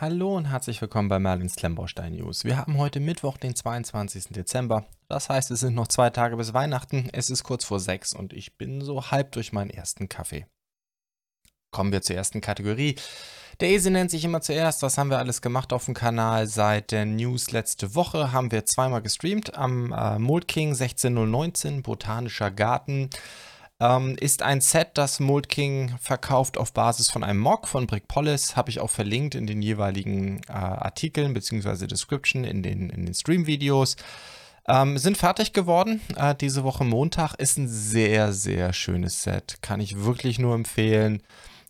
Hallo und herzlich willkommen bei Merlins Klemmbaustein News. Wir haben heute Mittwoch, den 22. Dezember. Das heißt, es sind noch zwei Tage bis Weihnachten. Es ist kurz vor sechs und ich bin so halb durch meinen ersten Kaffee. Kommen wir zur ersten Kategorie. Daisy nennt sich immer zuerst. Was haben wir alles gemacht auf dem Kanal? Seit der News letzte Woche haben wir zweimal gestreamt. Am äh, Mold King 16019, Botanischer Garten. Ähm, ist ein Set, das Mold King verkauft auf Basis von einem Mock von Brickpolis. Habe ich auch verlinkt in den jeweiligen äh, Artikeln bzw. Description in den, in den Stream-Videos. Ähm, sind fertig geworden. Äh, diese Woche Montag ist ein sehr, sehr schönes Set. Kann ich wirklich nur empfehlen.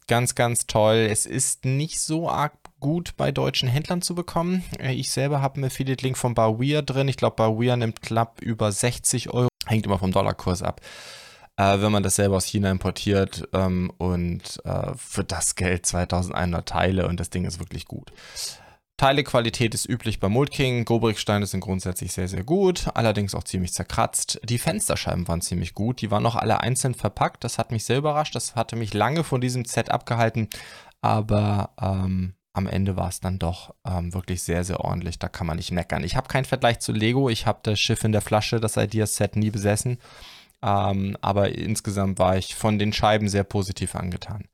Ganz, ganz toll. Es ist nicht so arg gut bei deutschen Händlern zu bekommen. Äh, ich selber habe einen Affiliate-Link von Bawir drin. Ich glaube, Bawir nimmt knapp über 60 Euro. Hängt immer vom Dollarkurs ab äh, wenn man das selber aus China importiert ähm, und äh, für das Geld 2100 Teile und das Ding ist wirklich gut. Teilequalität ist üblich bei Mold King. Gobricksteine sind grundsätzlich sehr, sehr gut, allerdings auch ziemlich zerkratzt. Die Fensterscheiben waren ziemlich gut, die waren noch alle einzeln verpackt. Das hat mich sehr überrascht, das hatte mich lange von diesem Set abgehalten, aber ähm, am Ende war es dann doch ähm, wirklich sehr, sehr ordentlich. Da kann man nicht meckern. Ich habe keinen Vergleich zu Lego. Ich habe das Schiff in der Flasche, das Ideas-Set, nie besessen. Ähm, aber insgesamt war ich von den Scheiben sehr positiv angetan.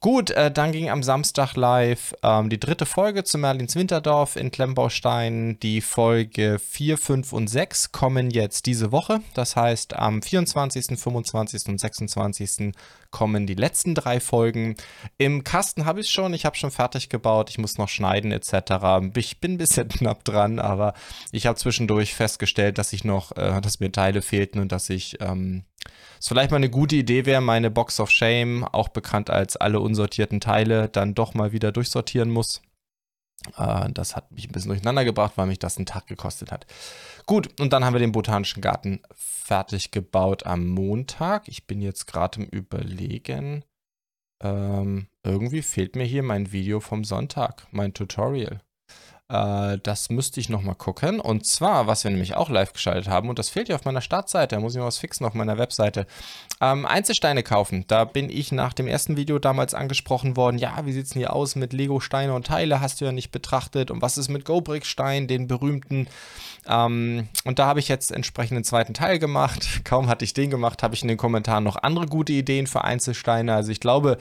Gut, äh, dann ging am Samstag live ähm, die dritte Folge zu Merlins Winterdorf in Klemmbaustein. Die Folge 4, 5 und 6 kommen jetzt diese Woche. Das heißt, am 24., 25. und 26 kommen die letzten drei Folgen. Im Kasten habe ich schon, ich habe schon fertig gebaut, ich muss noch schneiden etc. Ich bin ein bisschen knapp dran, aber ich habe zwischendurch festgestellt, dass ich noch, äh, dass mir Teile fehlten und dass ich ähm, es vielleicht mal eine gute Idee wäre, meine Box of Shame, auch bekannt als alle unsortierten Teile, dann doch mal wieder durchsortieren muss. Äh, das hat mich ein bisschen durcheinander gebracht, weil mich das einen Tag gekostet hat. Gut, und dann haben wir den Botanischen Garten fertig gebaut am Montag. Ich bin jetzt gerade im Überlegen. Ähm, irgendwie fehlt mir hier mein Video vom Sonntag, mein Tutorial. Äh, das müsste ich nochmal gucken. Und zwar, was wir nämlich auch live geschaltet haben, und das fehlt ja auf meiner Startseite, da muss ich mal was fixen auf meiner Webseite. Ähm, Einzelsteine kaufen. Da bin ich nach dem ersten Video damals angesprochen worden. Ja, wie sieht es denn hier aus mit Lego-Steine und Teile? Hast du ja nicht betrachtet. Und was ist mit Go-Brick-Stein, den berühmten? Ähm, und da habe ich jetzt entsprechend einen zweiten Teil gemacht. Kaum hatte ich den gemacht, habe ich in den Kommentaren noch andere gute Ideen für Einzelsteine. Also ich glaube,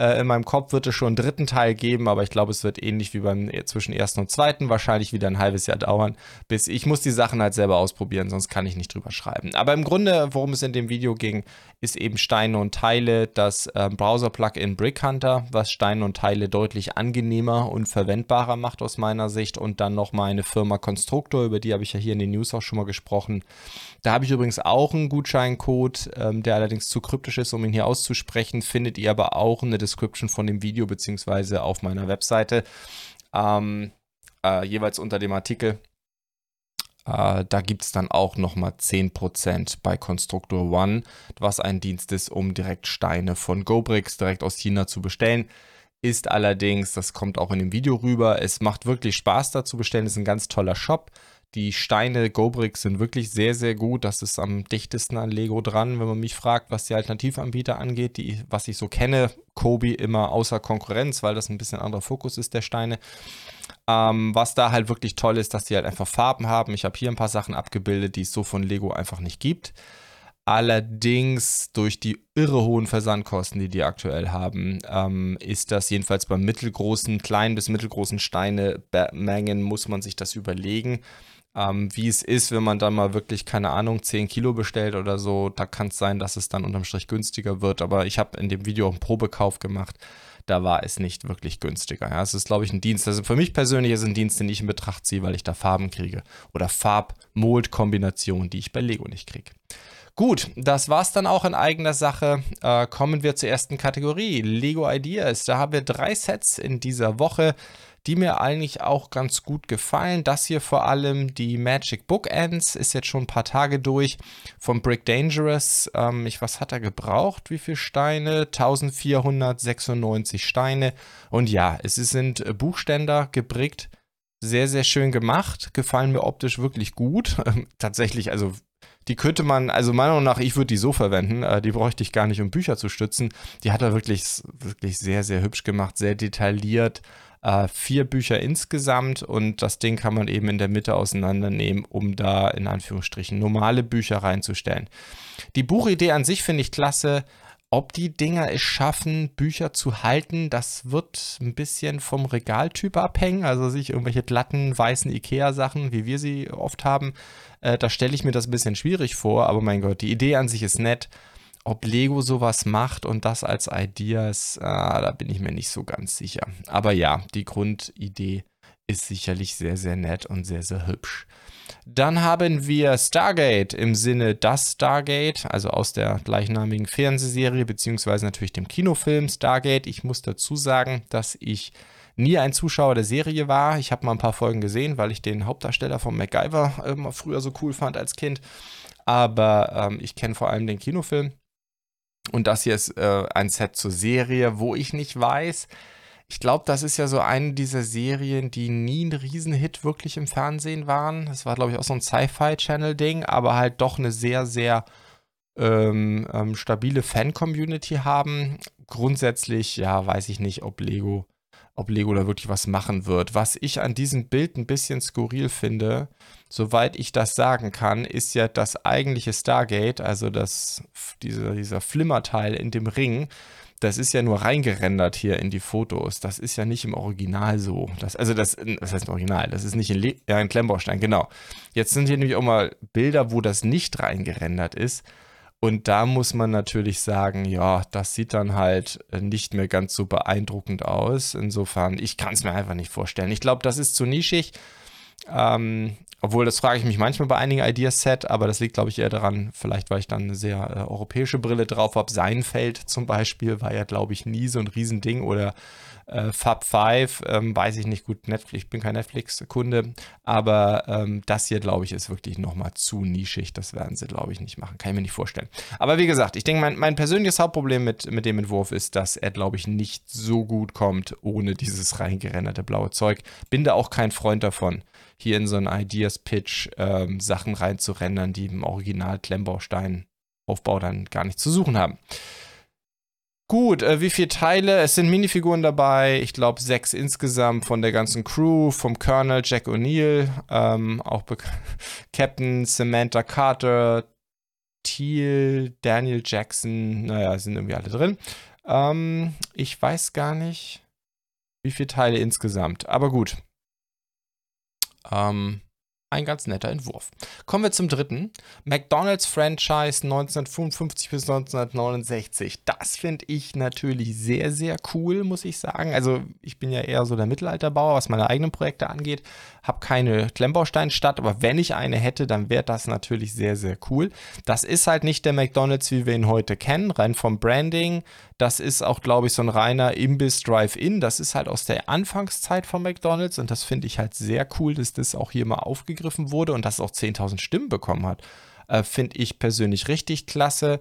äh, in meinem Kopf wird es schon einen dritten Teil geben, aber ich glaube, es wird ähnlich wie beim äh, zwischen ersten und zweiten wahrscheinlich wieder ein halbes Jahr dauern, bis ich muss die Sachen halt selber ausprobieren, sonst kann ich nicht drüber schreiben. Aber im Grunde, worum es in dem Video ging, ist eben Steine und Teile, das äh, Browser-Plugin Brick Hunter, was Steine und Teile deutlich angenehmer und verwendbarer macht aus meiner Sicht und dann noch meine Firma Constructor, über die habe ich ja hier in den News auch schon mal gesprochen. Da habe ich übrigens auch einen Gutscheincode, ähm, der allerdings zu kryptisch ist, um ihn hier auszusprechen, findet ihr aber auch eine Description von dem Video beziehungsweise auf meiner Webseite, ähm, äh, jeweils unter dem Artikel. Äh, da gibt es dann auch nochmal 10% bei Constructor One, was ein Dienst ist, um direkt Steine von GoBricks direkt aus China zu bestellen. Ist allerdings, das kommt auch in dem Video rüber, es macht wirklich Spaß da zu bestellen, ist ein ganz toller Shop. Die Steine GoBricks sind wirklich sehr, sehr gut. Das ist am dichtesten an Lego dran, wenn man mich fragt, was die Alternativanbieter angeht, die, was ich so kenne. Kobi immer außer Konkurrenz, weil das ein bisschen anderer Fokus ist der Steine. Ähm, was da halt wirklich toll ist, dass die halt einfach Farben haben. Ich habe hier ein paar Sachen abgebildet, die es so von Lego einfach nicht gibt. Allerdings durch die irre hohen Versandkosten, die die aktuell haben, ähm, ist das jedenfalls bei mittelgroßen, kleinen bis mittelgroßen Steine-Mengen, muss man sich das überlegen ähm, wie es ist, wenn man dann mal wirklich, keine Ahnung, 10 Kilo bestellt oder so. Da kann es sein, dass es dann unterm Strich günstiger wird. Aber ich habe in dem Video auch einen Probekauf gemacht. Da war es nicht wirklich günstiger. Ja, es ist, glaube ich, ein Dienst. Also für mich persönlich ist ein Dienst, den ich in Betracht ziehe, weil ich da Farben kriege. Oder Farb-Mold-Kombinationen, die ich bei Lego nicht kriege. Gut, das war's dann auch in eigener Sache. Äh, kommen wir zur ersten Kategorie, Lego Ideas. Da haben wir drei Sets in dieser Woche die mir eigentlich auch ganz gut gefallen. Das hier vor allem die Magic Bookends ist jetzt schon ein paar Tage durch von Brick Dangerous. Ähm, ich, was hat er gebraucht? Wie viele Steine? 1496 Steine. Und ja, es sind Buchständer gebrickt. Sehr, sehr schön gemacht. Gefallen mir optisch wirklich gut. Tatsächlich, also die könnte man, also meiner Meinung nach, ich würde die so verwenden, äh, die bräuchte ich gar nicht, um Bücher zu stützen. Die hat er wirklich, wirklich sehr, sehr hübsch gemacht, sehr detailliert, Äh, vier Bücher insgesamt und das Ding kann man eben in der Mitte auseinandernehmen, um da in Anführungsstrichen normale Bücher reinzustellen. Die Buchidee an sich finde ich klasse. Ob die Dinger es schaffen, Bücher zu halten, das wird ein bisschen vom Regaltyp abhängen. Also sich irgendwelche glatten, weißen Ikea-Sachen, wie wir sie oft haben, äh, da stelle ich mir das ein bisschen schwierig vor. Aber mein Gott, die Idee an sich ist nett. Ob Lego sowas macht und das als Ideas, äh, da bin ich mir nicht so ganz sicher. Aber ja, die Grundidee ist sicherlich sehr, sehr nett und sehr, sehr hübsch. Dann haben wir Stargate im Sinne das Stargate, also aus der gleichnamigen Fernsehserie, beziehungsweise natürlich dem Kinofilm Stargate. Ich muss dazu sagen, dass ich nie ein Zuschauer der Serie war. Ich habe mal ein paar Folgen gesehen, weil ich den Hauptdarsteller von MacGyver äh, früher so cool fand als Kind. Aber ähm, ich kenne vor allem den Kinofilm. Und das hier ist äh, ein Set zur Serie, wo ich nicht weiß, ich glaube, das ist ja so eine dieser Serien, die nie ein Riesenhit wirklich im Fernsehen waren. Das war, glaube ich, auch so ein Sci-Fi-Channel-Ding, aber halt doch eine sehr, sehr ähm, ähm, stabile Fan-Community haben. Grundsätzlich, ja, weiß ich nicht, ob Lego, ob Lego da wirklich was machen wird. Was ich an diesem Bild ein bisschen skurril finde, soweit ich das sagen kann, ist ja das eigentliche Stargate, also das, diese, dieser Flimmerteil in dem Ring das ist ja nur reingerendert hier in die Fotos. Das ist ja nicht im Original so. Das, also das, was heißt Original? Das ist nicht in, Le ja, in Klemmbaustein, genau. Jetzt sind hier nämlich auch mal Bilder, wo das nicht reingerendert ist. Und da muss man natürlich sagen, ja, das sieht dann halt nicht mehr ganz so beeindruckend aus. Insofern, ich kann es mir einfach nicht vorstellen. Ich glaube, das ist zu nischig. Ähm, obwohl, das frage ich mich manchmal bei einigen Ideaset, aber das liegt, glaube ich, eher daran, vielleicht weil ich dann eine sehr äh, europäische Brille drauf habe. Seinfeld zum Beispiel war ja, glaube ich, nie so ein Riesending oder äh, Fab 5, ähm, weiß ich nicht gut, Netflix, ich bin kein Netflix-Kunde, aber ähm, das hier, glaube ich, ist wirklich nochmal zu nischig. Das werden sie, glaube ich, nicht machen. Kann ich mir nicht vorstellen. Aber wie gesagt, ich denke, mein, mein persönliches Hauptproblem mit, mit dem Entwurf ist, dass er, glaube ich, nicht so gut kommt ohne dieses reingerenderte blaue Zeug. Bin da auch kein Freund davon hier in so einen Ideas-Pitch ähm, Sachen reinzurendern, die im Original Klemmbaustein-Aufbau dann gar nicht zu suchen haben. Gut, äh, wie viele Teile? Es sind Minifiguren dabei, ich glaube sechs insgesamt von der ganzen Crew, vom Colonel Jack O'Neill, ähm, auch Captain Samantha Carter, Teal, Daniel Jackson, naja, sind irgendwie alle drin. Ähm, ich weiß gar nicht, wie viele Teile insgesamt, aber gut. Ähm, ein ganz netter Entwurf. Kommen wir zum dritten. McDonald's Franchise 1955 bis 1969. Das finde ich natürlich sehr, sehr cool, muss ich sagen. Also ich bin ja eher so der Mittelalterbauer, was meine eigenen Projekte angeht. Habe keine Klemmbausteinstadt, aber wenn ich eine hätte, dann wäre das natürlich sehr, sehr cool. Das ist halt nicht der McDonald's, wie wir ihn heute kennen, rein vom Branding. Das ist auch, glaube ich, so ein reiner Imbiss Drive-In. Das ist halt aus der Anfangszeit von McDonald's und das finde ich halt sehr cool, dass das auch hier mal aufgegriffen wurde und das auch 10.000 Stimmen bekommen hat. Äh, finde ich persönlich richtig klasse.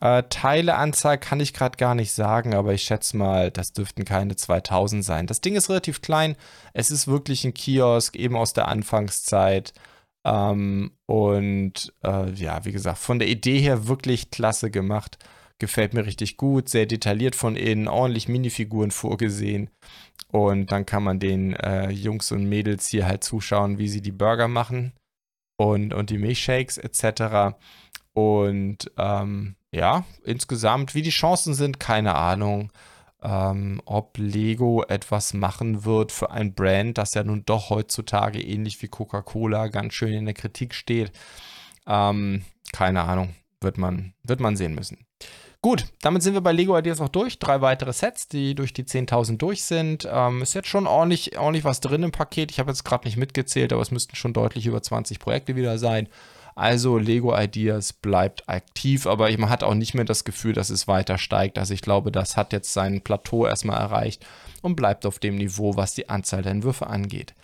Äh, Teileanzahl kann ich gerade gar nicht sagen, aber ich schätze mal, das dürften keine 2000 sein. Das Ding ist relativ klein. Es ist wirklich ein Kiosk, eben aus der Anfangszeit. Ähm, und äh, ja, wie gesagt, von der Idee her wirklich klasse gemacht. Gefällt mir richtig gut, sehr detailliert von innen, ordentlich Minifiguren vorgesehen. Und dann kann man den äh, Jungs und Mädels hier halt zuschauen, wie sie die Burger machen und, und die Milchshakes etc. Und ähm, ja, insgesamt, wie die Chancen sind, keine Ahnung. Ähm, ob Lego etwas machen wird für ein Brand, das ja nun doch heutzutage ähnlich wie Coca-Cola ganz schön in der Kritik steht. Ähm, keine Ahnung, wird man, wird man sehen müssen. Gut, damit sind wir bei Lego Ideas auch durch. Drei weitere Sets, die durch die 10.000 durch sind. Ähm, ist jetzt schon ordentlich, ordentlich was drin im Paket. Ich habe jetzt gerade nicht mitgezählt, aber es müssten schon deutlich über 20 Projekte wieder sein. Also Lego Ideas bleibt aktiv, aber man hat auch nicht mehr das Gefühl, dass es weiter steigt. Also ich glaube, das hat jetzt sein Plateau erstmal erreicht und bleibt auf dem Niveau, was die Anzahl der Entwürfe angeht.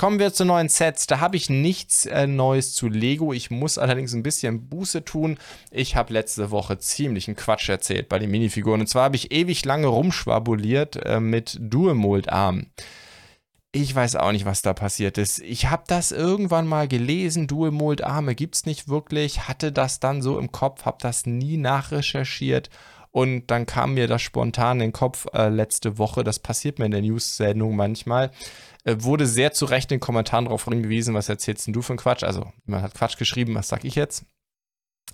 Kommen wir zu neuen Sets. Da habe ich nichts äh, Neues zu Lego. Ich muss allerdings ein bisschen Buße tun. Ich habe letzte Woche ziemlichen Quatsch erzählt bei den Minifiguren. Und zwar habe ich ewig lange rumschwabuliert äh, mit Dual-Mold-Armen. Ich weiß auch nicht, was da passiert ist. Ich habe das irgendwann mal gelesen, Dual-Mold-Arme gibt es nicht wirklich, hatte das dann so im Kopf, habe das nie nachrecherchiert Und dann kam mir das spontan in den Kopf äh, letzte Woche, das passiert mir in der News-Sendung manchmal, wurde sehr zu Recht in den Kommentaren darauf hingewiesen, was erzählst denn du für einen Quatsch? Also, man hat Quatsch geschrieben, was sag ich jetzt?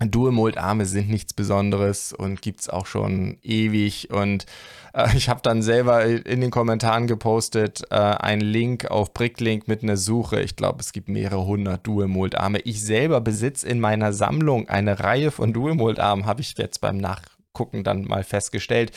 Dual-Mold-Arme sind nichts Besonderes und gibt es auch schon ewig. Und äh, ich habe dann selber in den Kommentaren gepostet, äh, einen Link auf Bricklink mit einer Suche. Ich glaube, es gibt mehrere hundert Dual-Mold-Arme. Ich selber besitze in meiner Sammlung eine Reihe von Dual-Mold-Armen, habe ich jetzt beim Nach gucken dann mal festgestellt.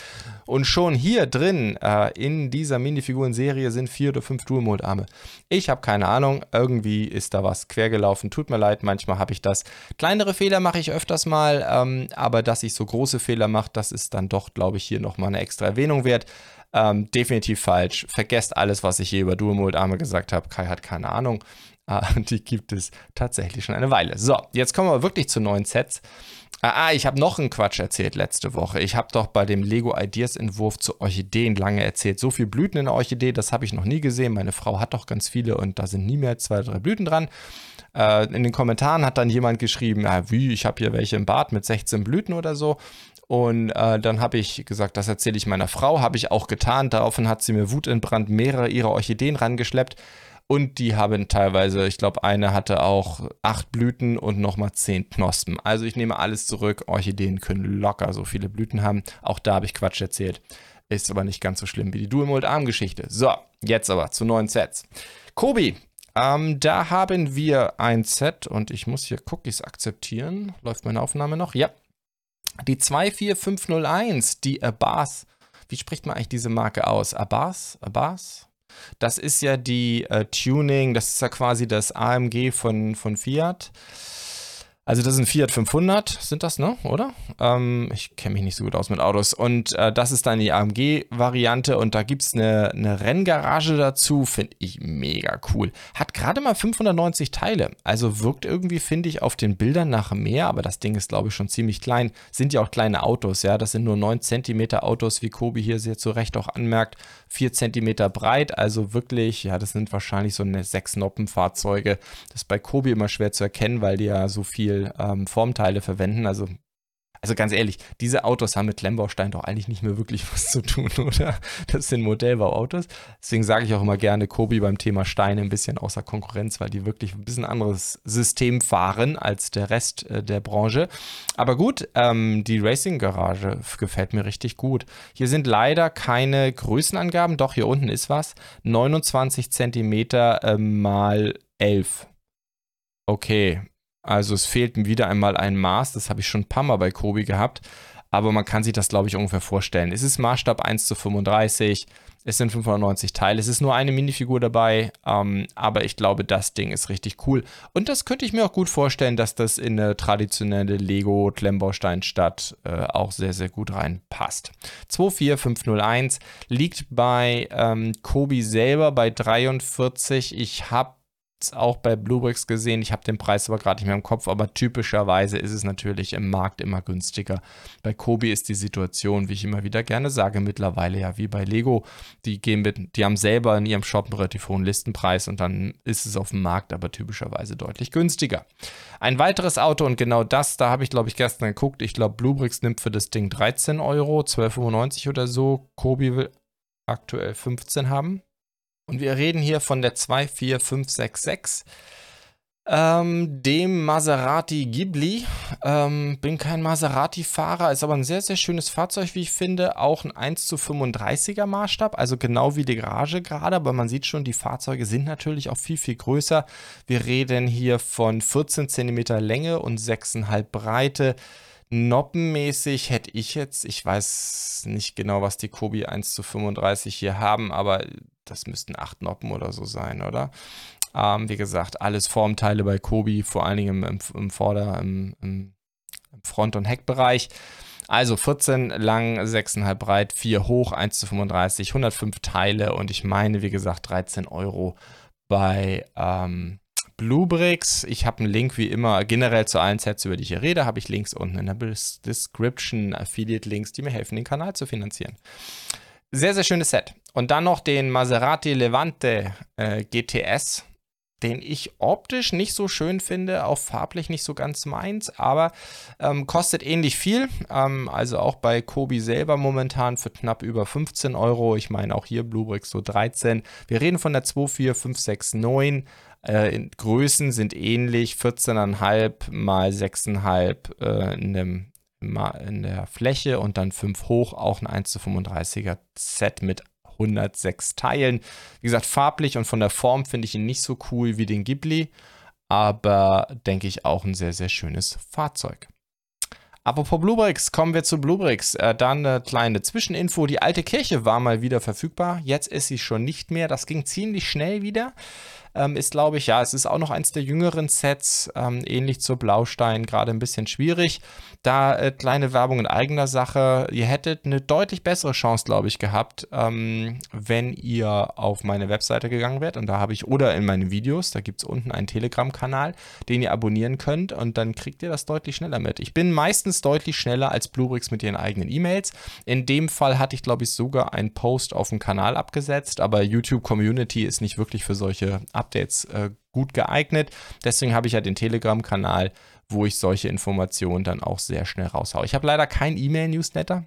Und schon hier drin äh, in dieser Minifiguren-Serie sind vier oder fünf Dual-Mold-Arme. Ich habe keine Ahnung, irgendwie ist da was quergelaufen. Tut mir leid, manchmal habe ich das. Kleinere Fehler mache ich öfters mal, ähm, aber dass ich so große Fehler mache, das ist dann doch, glaube ich, hier nochmal eine extra Erwähnung wert. Ähm, definitiv falsch. Vergesst alles, was ich hier über Dual-Mold-Arme gesagt habe. Kai hat keine Ahnung. Äh, die gibt es tatsächlich schon eine Weile. So, jetzt kommen wir wirklich zu neuen Sets. Ah, ah, ich habe noch einen Quatsch erzählt letzte Woche. Ich habe doch bei dem Lego Ideas Entwurf zu Orchideen lange erzählt. So viele Blüten in der Orchidee, das habe ich noch nie gesehen. Meine Frau hat doch ganz viele und da sind nie mehr zwei, drei Blüten dran. Äh, in den Kommentaren hat dann jemand geschrieben, ja, wie, ich habe hier welche im Bad mit 16 Blüten oder so. Und äh, dann habe ich gesagt, das erzähle ich meiner Frau, habe ich auch getan. Daraufhin hat sie mir wutentbrannt mehrere ihrer Orchideen rangeschleppt. Und die haben teilweise, ich glaube, eine hatte auch acht Blüten und nochmal zehn Knospen. Also ich nehme alles zurück. Orchideen können locker so viele Blüten haben. Auch da habe ich Quatsch erzählt. Ist aber nicht ganz so schlimm wie die Dual Mold Arm Geschichte. So, jetzt aber zu neuen Sets. Kobi, ähm, da haben wir ein Set und ich muss hier Cookies akzeptieren. Läuft meine Aufnahme noch? Ja. Die 24501, die Abbas. Wie spricht man eigentlich diese Marke aus? Abbas? Abbas? Das ist ja die äh, Tuning, das ist ja quasi das AMG von, von Fiat. Also das ist ein Fiat 500, sind das, ne? Oder? Ähm, ich kenne mich nicht so gut aus mit Autos. Und äh, das ist dann die AMG-Variante und da gibt es eine, eine Renngarage dazu, finde ich mega cool. Hat gerade mal 590 Teile, also wirkt irgendwie, finde ich, auf den Bildern nach mehr, aber das Ding ist, glaube ich, schon ziemlich klein. Sind ja auch kleine Autos, ja, das sind nur 9 cm Autos, wie Kobi hier sehr zu Recht auch anmerkt. 4 cm breit, also wirklich, ja, das sind wahrscheinlich so eine 6-Noppen-Fahrzeuge. Das ist bei Kobi immer schwer zu erkennen, weil die ja so viel ähm, Formteile verwenden. Also also ganz ehrlich, diese Autos haben mit Klemmbaustein doch eigentlich nicht mehr wirklich was zu tun, oder? Das sind Modellbauautos. Deswegen sage ich auch immer gerne Kobi beim Thema Steine ein bisschen außer Konkurrenz, weil die wirklich ein bisschen anderes System fahren als der Rest äh, der Branche. Aber gut, ähm, die Racing Garage gefällt mir richtig gut. Hier sind leider keine Größenangaben, doch hier unten ist was. 29 Zentimeter äh, mal 11. Okay, also es fehlt wieder einmal ein Maß, das habe ich schon ein paar Mal bei Kobi gehabt, aber man kann sich das, glaube ich, ungefähr vorstellen. Es ist Maßstab 1 zu 35, es sind 590 Teile, es ist nur eine Minifigur dabei, ähm, aber ich glaube, das Ding ist richtig cool. Und das könnte ich mir auch gut vorstellen, dass das in eine traditionelle Lego-Klemmbausteinstadt äh, auch sehr, sehr gut reinpasst. 24501 liegt bei ähm, Kobi selber bei 43. Ich habe auch bei Bluebricks gesehen. Ich habe den Preis aber gerade nicht mehr im Kopf, aber typischerweise ist es natürlich im Markt immer günstiger. Bei Kobi ist die Situation, wie ich immer wieder gerne sage, mittlerweile ja wie bei Lego. Die gehen mit, die haben selber in ihrem Shop einen relativ hohen Listenpreis und dann ist es auf dem Markt aber typischerweise deutlich günstiger. Ein weiteres Auto und genau das, da habe ich glaube ich gestern geguckt. Ich glaube, Bluebricks nimmt für das Ding 13 Euro, 12,95 oder so. Kobi will aktuell 15 haben. Und wir reden hier von der 24566, ähm, dem Maserati Ghibli. Ähm, bin kein Maserati-Fahrer, ist aber ein sehr, sehr schönes Fahrzeug, wie ich finde. Auch ein 1 zu 35er Maßstab, also genau wie die Garage gerade, aber man sieht schon, die Fahrzeuge sind natürlich auch viel, viel größer. Wir reden hier von 14 cm Länge und 6,5 Breite. Noppenmäßig hätte ich jetzt, ich weiß nicht genau, was die Kobi 1 zu 35 hier haben, aber das müssten acht Noppen oder so sein, oder? Ähm, wie gesagt, alles Formteile bei Kobi, vor allen Dingen im, im Vorder-, im, im Front- und Heckbereich. Also 14 lang, 6,5 breit, 4 hoch, 1 zu 35, 105 Teile und ich meine, wie gesagt, 13 Euro bei ähm, Bluebricks. Ich habe einen Link wie immer generell zu allen Sets, über die ich hier rede, habe ich Links unten in der Description, Affiliate-Links, die mir helfen, den Kanal zu finanzieren. Sehr, sehr schönes Set. Und dann noch den Maserati Levante äh, GTS. den ich optisch nicht so schön finde, auch farblich nicht so ganz meins, aber ähm, kostet ähnlich viel. Ähm, also auch bei Kobi selber momentan für knapp über 15 Euro. Ich meine auch hier Bluebricks so 13. Wir reden von der 24569. Äh, Größen sind ähnlich, 14,5 mal 6,5 äh, in, dem, in der Fläche und dann 5 hoch, auch ein 1 zu 35er Set mit 106 Teilen. Wie gesagt, farblich und von der Form finde ich ihn nicht so cool wie den Ghibli, aber denke ich auch ein sehr, sehr schönes Fahrzeug. Apropos Bluebricks, kommen wir zu Bluebricks. Äh, dann eine kleine Zwischeninfo. Die alte Kirche war mal wieder verfügbar. Jetzt ist sie schon nicht mehr. Das ging ziemlich schnell wieder. Ähm, ist, glaube ich, ja, es ist auch noch eins der jüngeren Sets, ähm, ähnlich zur Blaustein, gerade ein bisschen schwierig. Da äh, kleine Werbung in eigener Sache. Ihr hättet eine deutlich bessere Chance, glaube ich, gehabt, ähm, wenn ihr auf meine Webseite gegangen wärt. Und da habe ich, oder in meinen Videos, da gibt es unten einen Telegram-Kanal, den ihr abonnieren könnt und dann kriegt ihr das deutlich schneller mit. Ich bin meistens deutlich schneller als Bluebricks mit ihren eigenen E-Mails. In dem Fall hatte ich, glaube ich, sogar einen Post auf dem Kanal abgesetzt, aber YouTube Community ist nicht wirklich für solche Ab Updates äh, gut geeignet. Deswegen habe ich ja den Telegram-Kanal, wo ich solche Informationen dann auch sehr schnell raushaue. Ich habe leider kein E-Mail-Newsletter.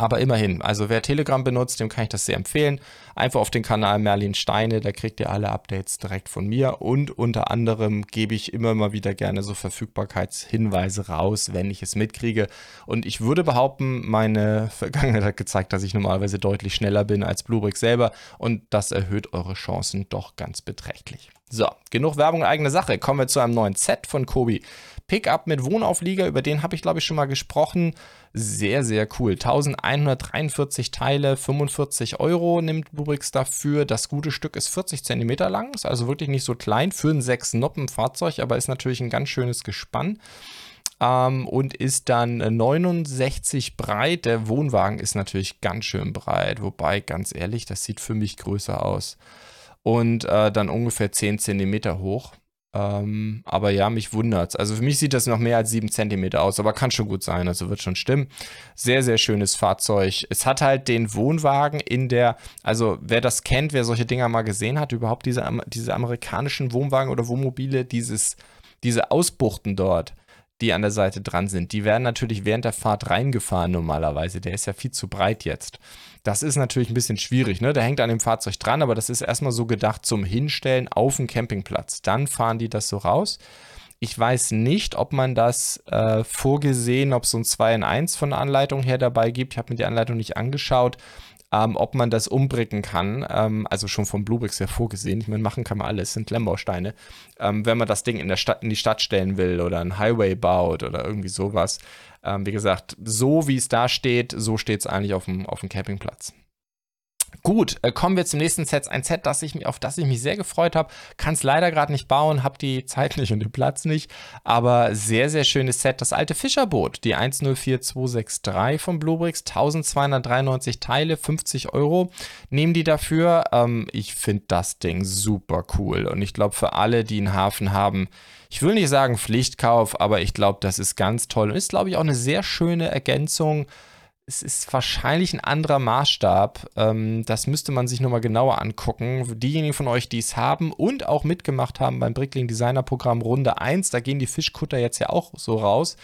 Aber immerhin, also wer Telegram benutzt, dem kann ich das sehr empfehlen. Einfach auf den Kanal Merlin Steine, da kriegt ihr alle Updates direkt von mir. Und unter anderem gebe ich immer mal wieder gerne so Verfügbarkeitshinweise raus, wenn ich es mitkriege. Und ich würde behaupten, meine Vergangenheit hat gezeigt, dass ich normalerweise deutlich schneller bin als Bluebrick selber. Und das erhöht eure Chancen doch ganz beträchtlich. So, genug Werbung eigene Sache. Kommen wir zu einem neuen Set von Kobi. Pickup mit Wohnauflieger, über den habe ich glaube ich schon mal gesprochen. Sehr, sehr cool. 1143 Teile, 45 Euro nimmt Bubrix dafür. Das gute Stück ist 40 cm lang, ist also wirklich nicht so klein für ein 6-Noppen-Fahrzeug, aber ist natürlich ein ganz schönes Gespann. Ähm, und ist dann 69 breit. Der Wohnwagen ist natürlich ganz schön breit, wobei ganz ehrlich, das sieht für mich größer aus. Und äh, dann ungefähr 10 cm hoch. Ähm, aber ja, mich wundert's. Also für mich sieht das noch mehr als 7 cm aus, aber kann schon gut sein, also wird schon stimmen. Sehr, sehr schönes Fahrzeug. Es hat halt den Wohnwagen in der, also wer das kennt, wer solche Dinger mal gesehen hat, überhaupt diese, diese amerikanischen Wohnwagen oder Wohnmobile, dieses, diese Ausbuchten dort die an der Seite dran sind, die werden natürlich während der Fahrt reingefahren normalerweise. Der ist ja viel zu breit jetzt. Das ist natürlich ein bisschen schwierig, ne? Der hängt an dem Fahrzeug dran, aber das ist erstmal so gedacht zum Hinstellen auf dem Campingplatz. Dann fahren die das so raus. Ich weiß nicht, ob man das äh, vorgesehen, ob es so ein 2 in 1 von der Anleitung her dabei gibt. Ich habe mir die Anleitung nicht angeschaut ähm, ob man das umbricken kann. Ähm, also schon vom Bluebricks ja vorgesehen. Ich meine, machen kann man alles, sind Lemmbausteine. Ähm, wenn man das Ding in, der Stadt, in die Stadt stellen will oder ein Highway baut oder irgendwie sowas. Ähm, wie gesagt, so wie es da steht, so steht es eigentlich auf dem, auf dem Campingplatz. Gut, äh, kommen wir zum nächsten Set. Ein Set, das ich, auf das ich mich sehr gefreut habe. Kann es leider gerade nicht bauen, habe die Zeit nicht und den Platz nicht. Aber sehr, sehr schönes Set. Das alte Fischerboot, die 104263 von Bluebricks. 1293 Teile, 50 Euro. Nehmen die dafür. Ähm, ich finde das Ding super cool. Und ich glaube, für alle, die einen Hafen haben, ich will nicht sagen Pflichtkauf, aber ich glaube, das ist ganz toll. Und ist, glaube ich, auch eine sehr schöne Ergänzung es ist wahrscheinlich ein anderer Maßstab. Ähm, das müsste man sich nochmal genauer angucken. Diejenigen von euch, die es haben und auch mitgemacht haben beim Brickling Designer Programm Runde 1, da gehen die Fischkutter jetzt ja auch so raus.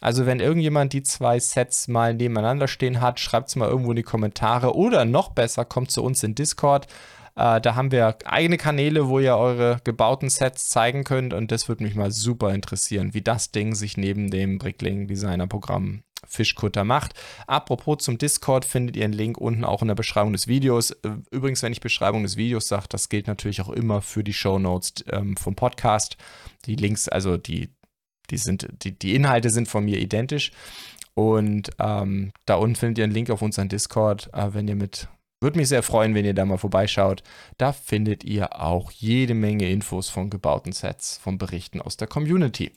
Also wenn irgendjemand die zwei Sets mal nebeneinander stehen hat, schreibt es mal irgendwo in die Kommentare oder noch besser, kommt zu uns in Discord. Äh, da haben wir eigene Kanäle, wo ihr eure gebauten Sets zeigen könnt und das würde mich mal super interessieren, wie das Ding sich neben dem Brickling Designer Programm Fischkutter macht. Apropos zum Discord findet ihr einen Link unten auch in der Beschreibung des Videos. Äh, übrigens, wenn ich Beschreibung des Videos sage, das gilt natürlich auch immer für die Show Notes ähm, vom Podcast. Die Links, also die, die sind, die, die Inhalte sind von mir identisch. Und ähm, da unten findet ihr einen Link auf unseren Discord, äh, wenn ihr mit würde mich sehr freuen, wenn ihr da mal vorbeischaut. Da findet ihr auch jede Menge Infos von gebauten Sets, von Berichten aus der Community.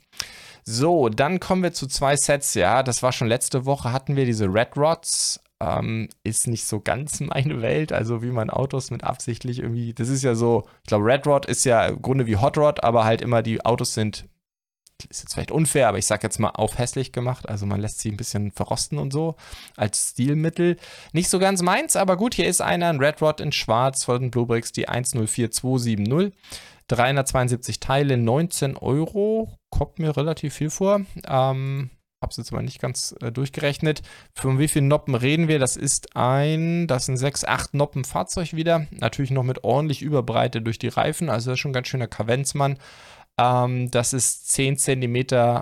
So, dann kommen wir zu zwei Sets. Ja, das war schon letzte Woche, hatten wir diese Red Rods. Ähm, ist nicht so ganz meine Welt, also wie man Autos mit absichtlich irgendwie, das ist ja so, ich glaube, Red Rod ist ja im Grunde wie Hot Rod, aber halt immer die Autos sind, ist jetzt vielleicht unfair, aber ich sag jetzt mal auf hässlich gemacht, also man lässt sie ein bisschen verrosten und so als Stilmittel. Nicht so ganz meins, aber gut, hier ist einer, ein Red Rod in schwarz von Bluebricks, die 104270. 372 Teile, 19 Euro. Kommt mir relativ viel vor. Ähm, Hab's jetzt mal nicht ganz äh, durchgerechnet. Von wie vielen Noppen reden wir? Das ist ein, das sind 6, 8 Noppen Fahrzeug wieder. Natürlich noch mit ordentlich Überbreite durch die Reifen. Also das ist schon ein ganz schöner Kavenzmann. Ähm, das ist 10 cm äh,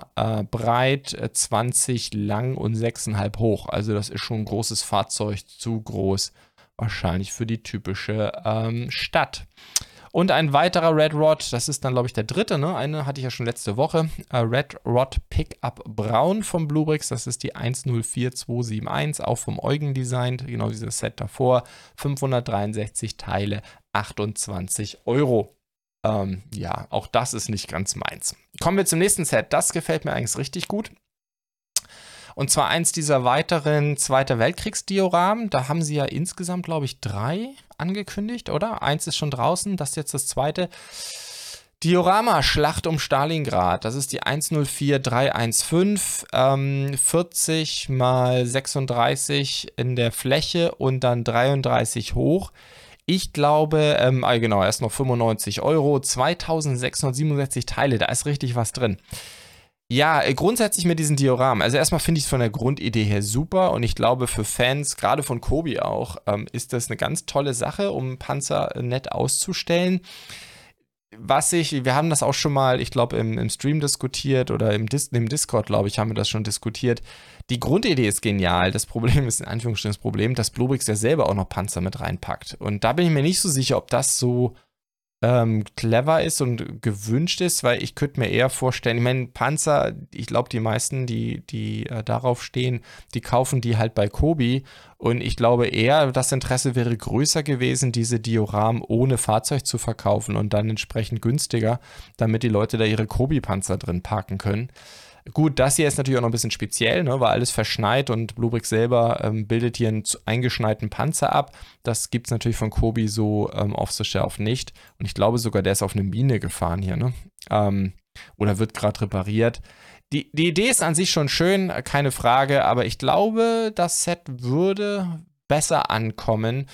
breit, 20 äh, lang und 6,5 hoch. Also das ist schon ein großes Fahrzeug, zu groß wahrscheinlich für die typische ähm, Stadt. Und ein weiterer Red Rod, das ist dann, glaube ich, der dritte, ne? Eine hatte ich ja schon letzte Woche. Äh, Red Rod Pickup Braun vom Bluebricks, das ist die 104271, auch vom Eugen designt, genau dieses Set davor. 563 Teile, 28 Euro. Ähm, ja, auch das ist nicht ganz meins. Kommen wir zum nächsten Set. Das gefällt mir eigentlich richtig gut. Und zwar eins dieser weiteren Zweiter Weltkriegsdioramen. Da haben sie ja insgesamt, glaube ich, drei angekündigt, oder? Eins ist schon draußen, das ist jetzt das zweite. Diorama Schlacht um Stalingrad, das ist die 104315, ähm, 40 mal 36 in der Fläche und dann 33 hoch. Ich glaube, ähm, ah, genau, erst noch 95 Euro, 2667 Teile, da ist richtig was drin. Ja, äh, grundsätzlich mit diesen Dioramen. Also erstmal finde ich es von der Grundidee her super und ich glaube für Fans, gerade von Kobi auch, ähm, ist das eine ganz tolle Sache, um Panzer nett auszustellen. Was ich, wir haben das auch schon mal, ich glaube, im, im Stream diskutiert oder im, Dis im Discord, glaube ich, haben wir das schon diskutiert. Die Grundidee ist genial. Das Problem ist in Anführungsstrichen das Problem, dass Bluebricks ja selber auch noch Panzer mit reinpackt. Und da bin ich mir nicht so sicher, ob das so ähm, clever ist und gewünscht ist, weil ich könnte mir eher vorstellen, ich meine, Panzer, ich glaube, die meisten, die, die äh, darauf stehen, die kaufen die halt bei Kobi und ich glaube eher, das Interesse wäre größer gewesen, diese Dioramen ohne Fahrzeug zu verkaufen und dann entsprechend günstiger, damit die Leute da ihre Kobi-Panzer drin parken können. Gut, das hier ist natürlich auch noch ein bisschen speziell, ne, weil alles verschneit und Bluebrick selber ähm, bildet hier einen eingeschneiten Panzer ab. Das gibt es natürlich von Kobi so ähm, off the shelf nicht. Und ich glaube sogar, der ist auf eine Mine gefahren hier, ne? Ähm, oder wird gerade repariert. Die, die Idee ist an sich schon schön, keine Frage, aber ich glaube, das Set würde besser ankommen,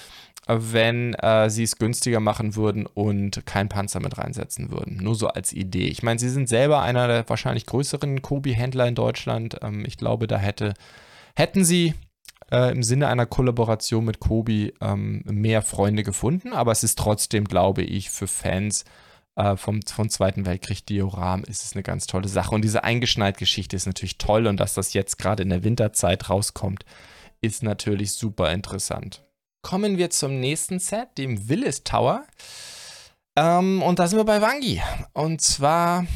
wenn äh, sie es günstiger machen würden und keinen Panzer mit reinsetzen würden. Nur so als Idee. Ich meine, sie sind selber einer der wahrscheinlich größeren Kobi-Händler in Deutschland. Ähm, ich glaube, da hätte, hätten sie äh, im Sinne einer Kollaboration mit Kobi ähm, mehr Freunde gefunden. Aber es ist trotzdem, glaube ich, für Fans äh, vom, vom Zweiten Weltkrieg Dioram ist es eine ganz tolle Sache. Und diese Eingeschneit-Geschichte ist natürlich toll. Und dass das jetzt gerade in der Winterzeit rauskommt, ist natürlich super interessant kommen wir zum nächsten Set, dem Willis Tower. Ähm, und da sind wir bei Wangi. Und zwar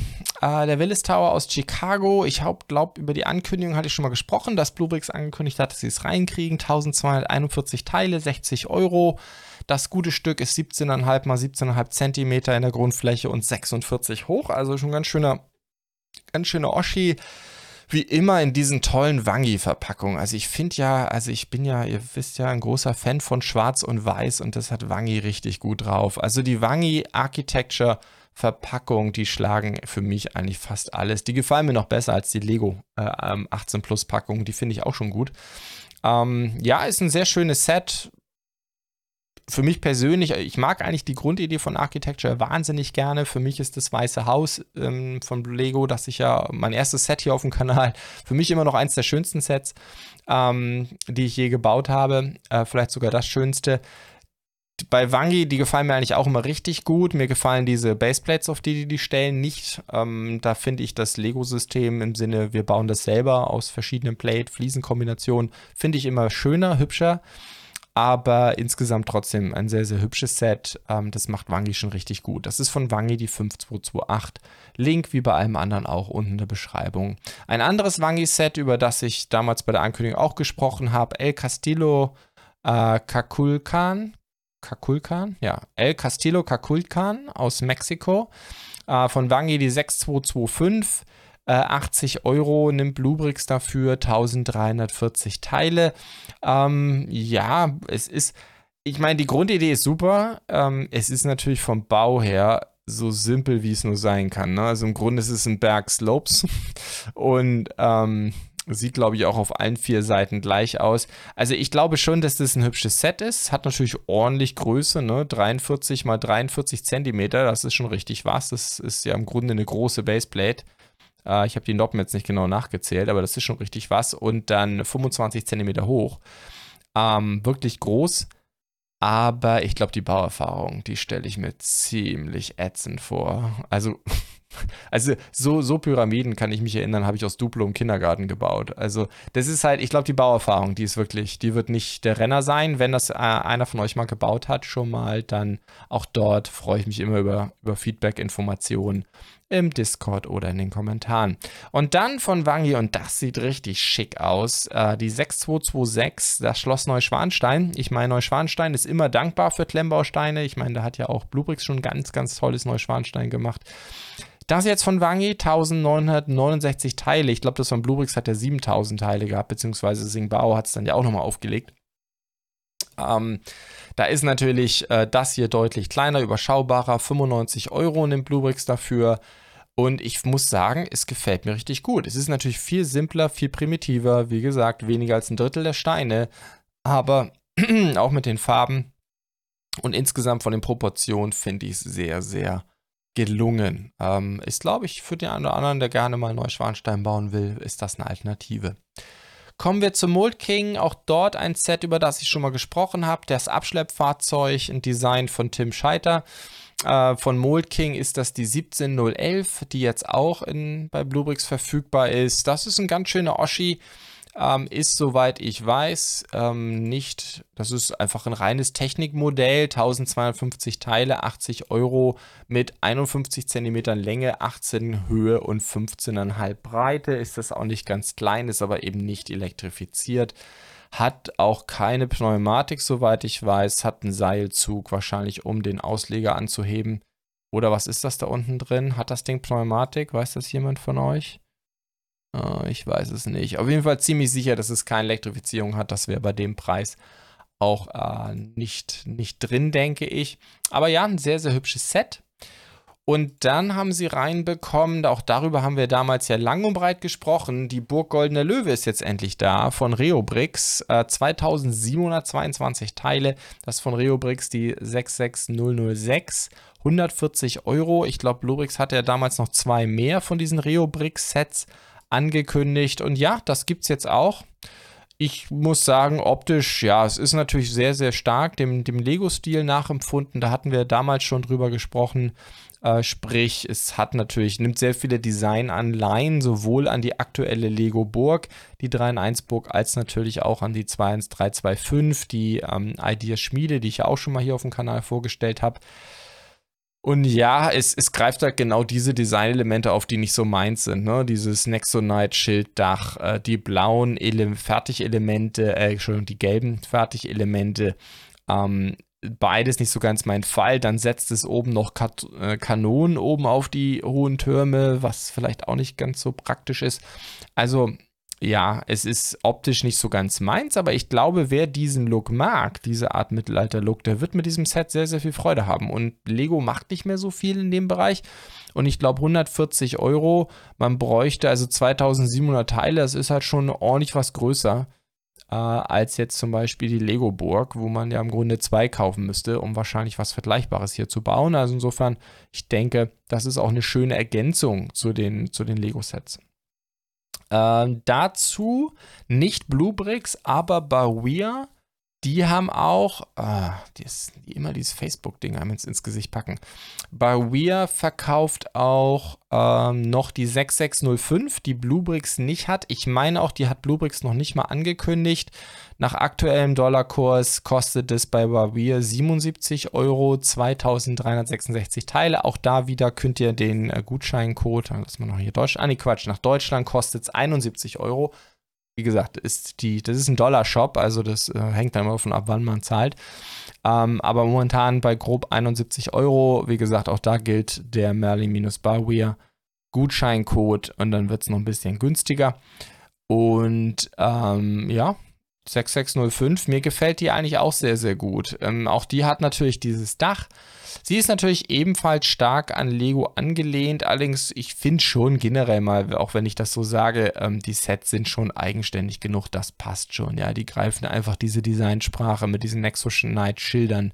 äh, der Willis Tower aus Chicago. Ich glaube, über die Ankündigung hatte ich schon mal gesprochen, dass Bluebricks angekündigt hat, dass sie es reinkriegen. 1241 Teile, 60 Euro. Das gute Stück ist 17,5 mal 17,5 Zentimeter in der Grundfläche und 46 hoch. Also schon ganz schöner, ganz schöner Oschi wie immer in diesen tollen Wangi-Verpackungen. Also ich finde ja, also ich bin ja, ihr wisst ja, ein großer Fan von Schwarz und Weiß und das hat Wangi richtig gut drauf. Also die Wangi Architecture Verpackung, die schlagen für mich eigentlich fast alles. Die gefallen mir noch besser als die Lego äh, 18 Plus Packung, die finde ich auch schon gut. Ähm, ja, ist ein sehr schönes Set für mich persönlich, ich mag eigentlich die Grundidee von Architecture wahnsinnig gerne. Für mich ist das Weiße Haus ähm, von Lego, das ich ja mein erstes Set hier auf dem Kanal, für mich immer noch eins der schönsten Sets, ähm, die ich je gebaut habe. Äh, vielleicht sogar das schönste. Bei Wangi, die gefallen mir eigentlich auch immer richtig gut. Mir gefallen diese Baseplates, auf die die, die stellen, nicht. Ähm, da finde ich das Lego-System im Sinne, wir bauen das selber aus verschiedenen Plate-Fliesenkombinationen, finde ich immer schöner, hübscher aber insgesamt trotzdem ein sehr, sehr hübsches Set. Ähm, das macht Wangi schon richtig gut. Das ist von Wangi die 5228. Link wie bei allem anderen auch unten in der Beschreibung. Ein anderes Wangi-Set, über das ich damals bei der Ankündigung auch gesprochen habe, El Castillo äh, Caculcan. Caculcan? Ja, El Castillo Caculcan aus Mexiko. Äh, von Wangi die 6225. 80 äh, Euro nimmt Bluebricks dafür, 1340 Teile. Ähm, ja, es ist, ich meine, die Grundidee ist super. Ähm, es ist natürlich vom Bau her so simpel, wie es nur sein kann. Ne? Also im Grunde ist es ein Berg Slopes und ähm, Sieht, glaube ich, auch auf allen vier Seiten gleich aus. Also ich glaube schon, dass das ein hübsches Set ist. Hat natürlich ordentlich Größe, ne? 43 mal 43 Zentimeter. Das ist schon richtig was. Das ist ja im Grunde eine große Baseplate. Äh, ich habe die Noppen jetzt nicht genau nachgezählt, aber das ist schon richtig was. Und dann 25 Zentimeter hoch. Ähm, wirklich groß. Aber ich glaube, die Bauerfahrung, die stelle ich mir ziemlich ätzend vor. Also also so, so Pyramiden kann ich mich erinnern, habe ich aus Duplo im Kindergarten gebaut. Also das ist halt, ich glaube, die Bauerfahrung, die ist wirklich, die wird nicht der Renner sein. Wenn das äh, einer von euch mal gebaut hat, schon mal, dann auch dort freue ich mich immer über, über Feedback, Informationen im Discord oder in den Kommentaren. Und dann von Wangi, und das sieht richtig schick aus, äh, die 6226, das Schloss Neuschwanstein. Ich meine, Neuschwanstein ist immer dankbar für Klemmbausteine. Ich meine, da hat ja auch Bluebricks schon ganz, ganz tolles Neuschwanstein gemacht. Das jetzt von Wangi, 1969 Teile. Ich glaube, das von Bluebricks hat er 7000 Teile gehabt, beziehungsweise Singbao hat es dann ja auch nochmal aufgelegt. Ähm, da ist natürlich äh, das hier deutlich kleiner, überschaubarer. 95 Euro nimmt Bluebricks dafür. Und ich muss sagen, es gefällt mir richtig gut. Es ist natürlich viel simpler, viel primitiver. Wie gesagt, weniger als ein Drittel der Steine. Aber auch mit den Farben und insgesamt von den Proportionen finde ich es sehr, sehr gelungen. Ähm, ist, glaube ich, für den einen oder anderen, der gerne mal Neuschwanstein bauen will, ist das eine Alternative. Kommen wir zum Mold King. Auch dort ein Set, über das ich schon mal gesprochen habe. Das Abschleppfahrzeug, ein Design von Tim Scheiter. Äh, von Mold King ist das die 17011, die jetzt auch in, bei Bluebricks verfügbar ist. Das ist ein ganz schöner Oschi. Ähm, ist, soweit ich weiß, ähm, nicht, das ist einfach ein reines Technikmodell, 1250 Teile, 80 Euro mit 51 cm Länge, 18 Höhe und 15,5 Breite. Ist das auch nicht ganz klein, ist aber eben nicht elektrifiziert. Hat auch keine Pneumatik, soweit ich weiß, hat einen Seilzug, wahrscheinlich um den Ausleger anzuheben. Oder was ist das da unten drin? Hat das Ding Pneumatik? Weiß das jemand von euch? Äh, ich weiß es nicht. Auf jeden Fall ziemlich sicher, dass es keine Elektrifizierung hat. Das wäre bei dem Preis auch äh, nicht, nicht drin, denke ich. Aber ja, ein sehr, sehr hübsches Set. Und dann haben sie reinbekommen, auch darüber haben wir damals ja lang und breit gesprochen, die Burg Goldener Löwe ist jetzt endlich da von Reobrix. Äh, 2722 Teile, das von Reobrix die 66006. 140 Euro. Ich glaube, Lubrix hatte ja damals noch zwei mehr von diesen Reobrix-Sets angekündigt. Und ja, das gibt es jetzt auch. Ich muss sagen, optisch, ja, es ist natürlich sehr, sehr stark dem, dem Lego-Stil nachempfunden. Da hatten wir damals schon drüber gesprochen. Äh, sprich, es hat natürlich, nimmt sehr viele Designanleihen, sowohl an die aktuelle Lego Burg, die 3 in 1 Burg, als natürlich auch an die 21325, die ähm, Idea Schmiede, die ich ja auch schon mal hier auf dem Kanal vorgestellt habe. Und ja, es, es greift halt genau diese Designelemente auf, die nicht so meins sind. Ne? Dieses Nexonite-Schilddach, äh, die blauen Ele Fertigelemente, äh, Entschuldigung, die gelben Fertigelemente. Ähm, beides nicht so ganz mein Fall. Dann setzt es oben noch Kat äh, Kanonen oben auf die hohen Türme, was vielleicht auch nicht ganz so praktisch ist. Also ja, es ist optisch nicht so ganz meins, aber ich glaube, wer diesen Look mag, diese Art Mittelalter-Look, der wird mit diesem Set sehr, sehr viel Freude haben. Und Lego macht nicht mehr so viel in dem Bereich. Und ich glaube, 140 Euro, man bräuchte also 2700 Teile, das ist halt schon ordentlich was größer äh, als jetzt zum Beispiel die Lego-Burg, wo man ja im Grunde zwei kaufen müsste, um wahrscheinlich was Vergleichbares hier zu bauen. Also insofern, ich denke, das ist auch eine schöne Ergänzung zu den, zu den Lego-Sets. Ähm, dazu nicht Bluebricks, aber Bawir. Die haben auch, ah, die, ist, die immer dieses Facebook-Ding einem ins, ins Gesicht packen. Bawir verkauft auch ähm, noch die 6605, die Bluebricks nicht hat. Ich meine auch, die hat Bluebricks noch nicht mal angekündigt. Nach aktuellem Dollarkurs kostet es bei Bawir 77 Euro, 2366 Teile. Auch da wieder könnt ihr den äh, Gutscheincode, lass mal noch hier Deutschland, ah nee, Quatsch, nach Deutschland kostet es 71 Euro. Wie gesagt, ist die, das ist ein Dollar-Shop, also das äh, hängt dann immer davon ab, wann man zahlt. Ähm, aber momentan bei grob 71 Euro. Wie gesagt, auch da gilt der Merlin-Barwear Gutscheincode und dann wird es noch ein bisschen günstiger. Und ähm, ja, 6605, mir gefällt die eigentlich auch sehr, sehr gut. Ähm, auch die hat natürlich dieses Dach. Sie ist natürlich ebenfalls stark an Lego angelehnt, allerdings ich finde schon generell mal, auch wenn ich das so sage, ähm, die Sets sind schon eigenständig genug, das passt schon. Ja, die greifen einfach diese Designsprache mit diesen Nexus Night Schildern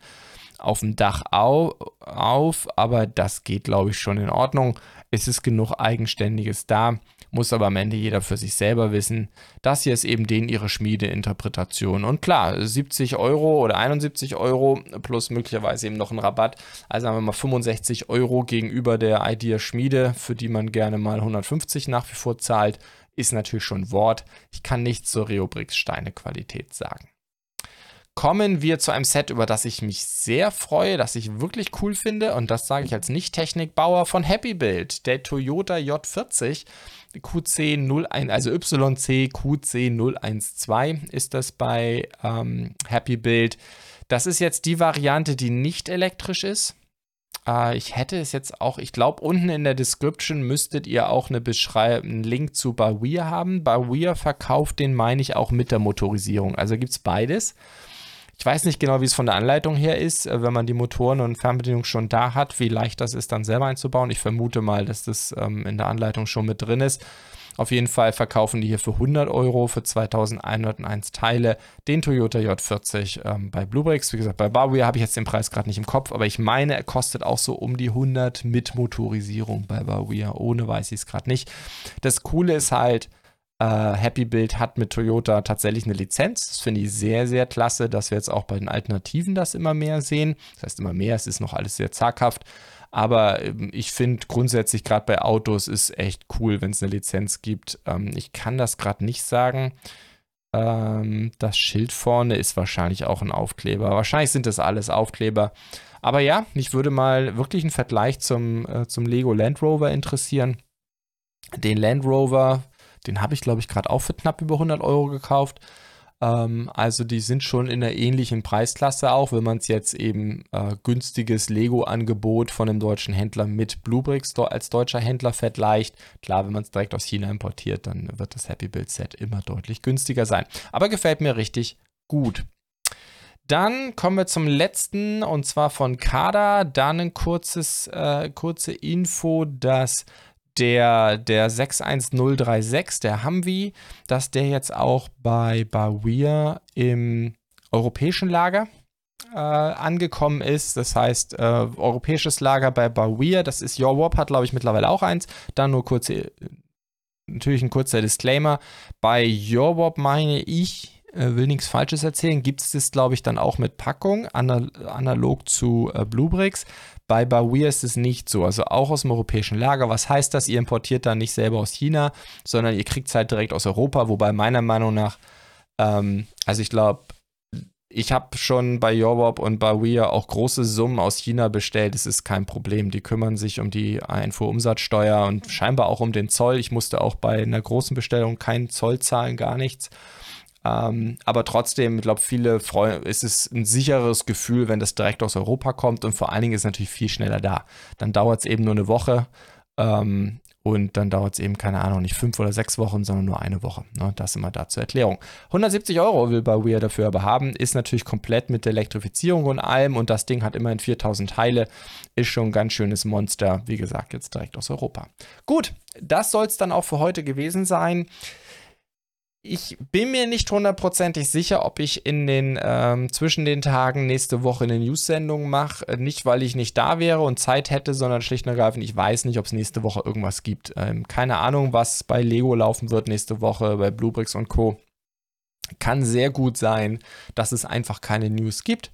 auf dem Dach au auf, aber das geht, glaube ich, schon in Ordnung. Es ist genug Eigenständiges da muss aber am Ende jeder für sich selber wissen. Das hier ist eben denen ihre Schmiedeinterpretation. Und klar, 70 Euro oder 71 Euro plus möglicherweise eben noch ein Rabatt. Also haben wir mal 65 Euro gegenüber der Idea Schmiede, für die man gerne mal 150 nach wie vor zahlt, ist natürlich schon Wort. Ich kann nichts zur Reobrix Steine Qualität sagen kommen wir zu einem Set, über das ich mich sehr freue, das ich wirklich cool finde. Und das sage ich als Nicht-Technikbauer von Happy Build. Der Toyota J40 QC01, also YC QC012 ist das bei ähm, Happy Build. Das ist jetzt die Variante, die nicht elektrisch ist. Äh, ich hätte es jetzt auch, ich glaube, unten in der Description müsstet ihr auch eine einen Link zu Bawir haben. Bawir verkauft den, meine ich, auch mit der Motorisierung. Also gibt es beides. Ich weiß nicht genau, wie es von der Anleitung her ist, äh, wenn man die Motoren und Fernbedienung schon da hat, wie leicht das ist, dann selber einzubauen. Ich vermute mal, dass das ähm, in der Anleitung schon mit drin ist. Auf jeden Fall verkaufen die hier für 100 Euro für 2101 Teile den Toyota J40 ähm, bei Bluebricks. Wie gesagt, bei Barbie habe ich jetzt den Preis gerade nicht im Kopf, aber ich meine, er kostet auch so um die 100 mit Motorisierung bei Barbie. Ohne weiß ich es gerade nicht. Das Coole ist halt, äh, Happy Build hat mit Toyota tatsächlich eine Lizenz. Das finde ich sehr, sehr klasse, dass wir jetzt auch bei den Alternativen das immer mehr sehen. Das heißt immer mehr, es ist noch alles sehr zaghaft. Aber ähm, ich finde grundsätzlich gerade bei Autos ist echt cool, wenn es eine Lizenz gibt. Ähm, ich kann das gerade nicht sagen. Ähm, das Schild vorne ist wahrscheinlich auch ein Aufkleber. Wahrscheinlich sind das alles Aufkleber. Aber ja, mich würde mal wirklich ein Vergleich zum, äh, zum Lego Land Rover interessieren. Den Land Rover den habe ich, glaube ich, gerade auch für knapp über 100 Euro gekauft. Ähm, also die sind schon in einer ähnlichen Preisklasse auch, wenn man es jetzt eben äh, günstiges Lego-Angebot von einem deutschen Händler mit Bluebricks als deutscher Händler vergleicht. Klar, wenn man es direkt aus China importiert, dann wird das Happy Build Set immer deutlich günstiger sein. Aber gefällt mir richtig gut. Dann kommen wir zum letzten und zwar von Kada. Dann ein kurzes, äh, kurze Info, dass der, der 61036, der Humvee, dass der jetzt auch bei Bawir im europäischen Lager äh, angekommen ist. Das heißt, äh, europäisches Lager bei Bawir, das ist Your Warp, hat glaube ich mittlerweile auch eins. Dann nur kurze, natürlich ein kurzer Disclaimer. Bei Your Warp meine ich, äh, will nichts Falsches erzählen, gibt es das glaube ich dann auch mit Packung, analog zu äh, Bluebricks. Bei Bawir ist es nicht so, also auch aus dem europäischen Lager. Was heißt das? Ihr importiert dann nicht selber aus China, sondern ihr kriegt es halt direkt aus Europa, wobei meiner Meinung nach, ähm, also ich glaube, ich habe schon bei Yorwop und bei auch große Summen aus China bestellt. Es ist kein Problem. Die kümmern sich um die Einfuhrumsatzsteuer und scheinbar auch um den Zoll. Ich musste auch bei einer großen Bestellung keinen Zoll zahlen, gar nichts. Ähm, aber trotzdem, ich glaube, viele freuen, ist es ein sicheres Gefühl, wenn das direkt aus Europa kommt und vor allen Dingen ist es natürlich viel schneller da. Dann dauert es eben nur eine Woche ähm, und dann dauert es eben, keine Ahnung, nicht fünf oder sechs Wochen, sondern nur eine Woche. Ne? Das immer da zur Erklärung. 170 Euro will Bawir dafür aber haben, ist natürlich komplett mit der Elektrifizierung und allem und das Ding hat immerhin 4000 Teile, ist schon ein ganz schönes Monster, wie gesagt, jetzt direkt aus Europa. Gut, das soll es dann auch für heute gewesen sein. Ich bin mir nicht hundertprozentig sicher, ob ich in den ähm, zwischen den Tagen nächste Woche eine News-Sendung mache. Äh, nicht, weil ich nicht da wäre und Zeit hätte, sondern schlicht und ergreifend, ich weiß nicht, ob es nächste Woche irgendwas gibt. Ähm, keine Ahnung, was bei Lego laufen wird nächste Woche, bei Bluebricks und Co. Kann sehr gut sein, dass es einfach keine News gibt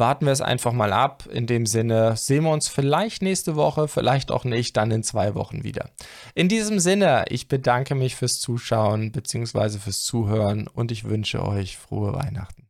warten wir es einfach mal ab. In dem Sinne sehen wir uns vielleicht nächste Woche, vielleicht auch nicht, dann in zwei Wochen wieder. In diesem Sinne, ich bedanke mich fürs Zuschauen bzw. fürs Zuhören und ich wünsche euch frohe Weihnachten.